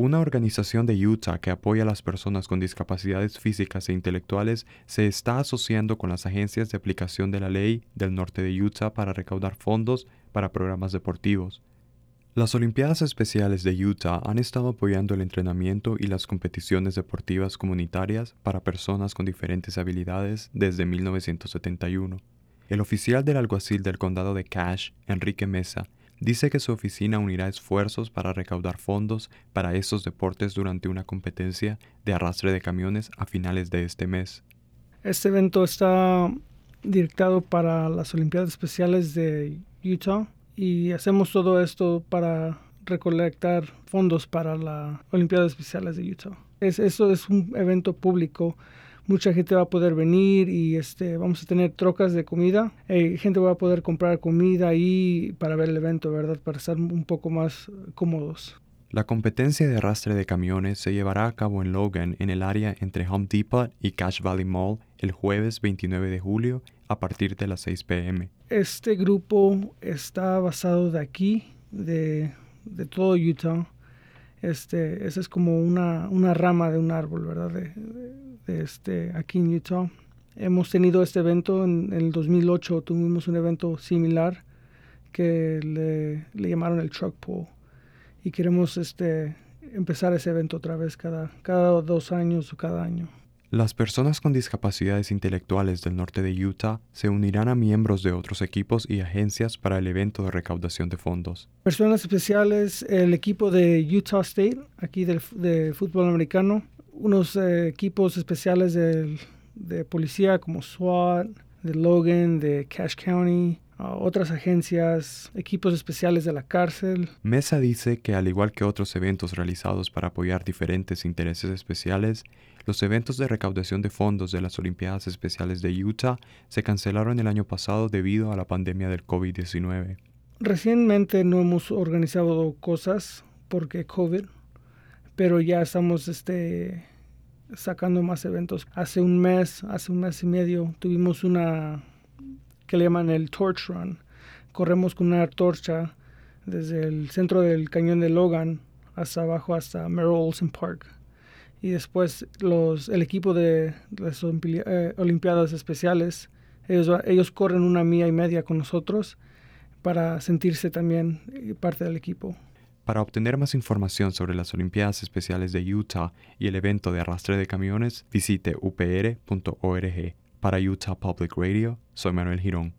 Una organización de Utah que apoya a las personas con discapacidades físicas e intelectuales se está asociando con las agencias de aplicación de la ley del norte de Utah para recaudar fondos para programas deportivos. Las Olimpiadas Especiales de Utah han estado apoyando el entrenamiento y las competiciones deportivas comunitarias para personas con diferentes habilidades desde 1971. El oficial del alguacil del condado de Cache, Enrique Mesa, dice que su oficina unirá esfuerzos para recaudar fondos para estos deportes durante una competencia de arrastre de camiones a finales de este mes. Este evento está directado para las Olimpiadas Especiales de Utah y hacemos todo esto para recolectar fondos para las Olimpiadas Especiales de Utah. Es, eso es un evento público mucha gente va a poder venir y este, vamos a tener trocas de comida. Eh, gente va a poder comprar comida ahí para ver el evento, ¿verdad? Para estar un poco más cómodos. La competencia de arrastre de camiones se llevará a cabo en Logan, en el área entre Home Depot y Cache Valley Mall, el jueves 29 de julio a partir de las 6 pm. Este grupo está basado de aquí, de, de todo Utah. Este, esa es como una, una rama de un árbol, ¿verdad? De, este, aquí en Utah. Hemos tenido este evento en, el 2008, tuvimos un evento similar que le, le, llamaron el Truck Pool y queremos este, empezar ese evento otra vez cada, cada dos años o cada año. Las personas con discapacidades intelectuales del norte de Utah se unirán a miembros de otros equipos y agencias para el evento de recaudación de fondos. Personas especiales, el equipo de Utah State, aquí del, de fútbol americano, unos eh, equipos especiales de, de, policía como SWAT, de Logan, de Cache County, otras agencias, equipos especiales de la cárcel. Mesa dice que al igual que otros eventos realizados para apoyar diferentes intereses especiales, los eventos de recaudación de fondos de las Olimpiadas Especiales de Utah se cancelaron el año pasado debido a la pandemia del COVID-19. Recientemente no hemos organizado cosas porque COVID, pero ya estamos este, sacando más eventos. Hace un mes, hace un mes y medio, tuvimos una que le llaman el Torch Run. Corremos con una torcha desde el centro del cañón de Logan hasta abajo hasta Merrill Olsen Park. Y después los, el equipo de las eh, Olimpiadas Especiales, ellos, ellos corren una milla y media con nosotros para sentirse también eh, parte del equipo. Para obtener más información sobre las Olimpiadas Especiales de Utah y el evento de arrastre de camiones, visite upr.org. Para Utah Public Radio, soy Manuel Girón.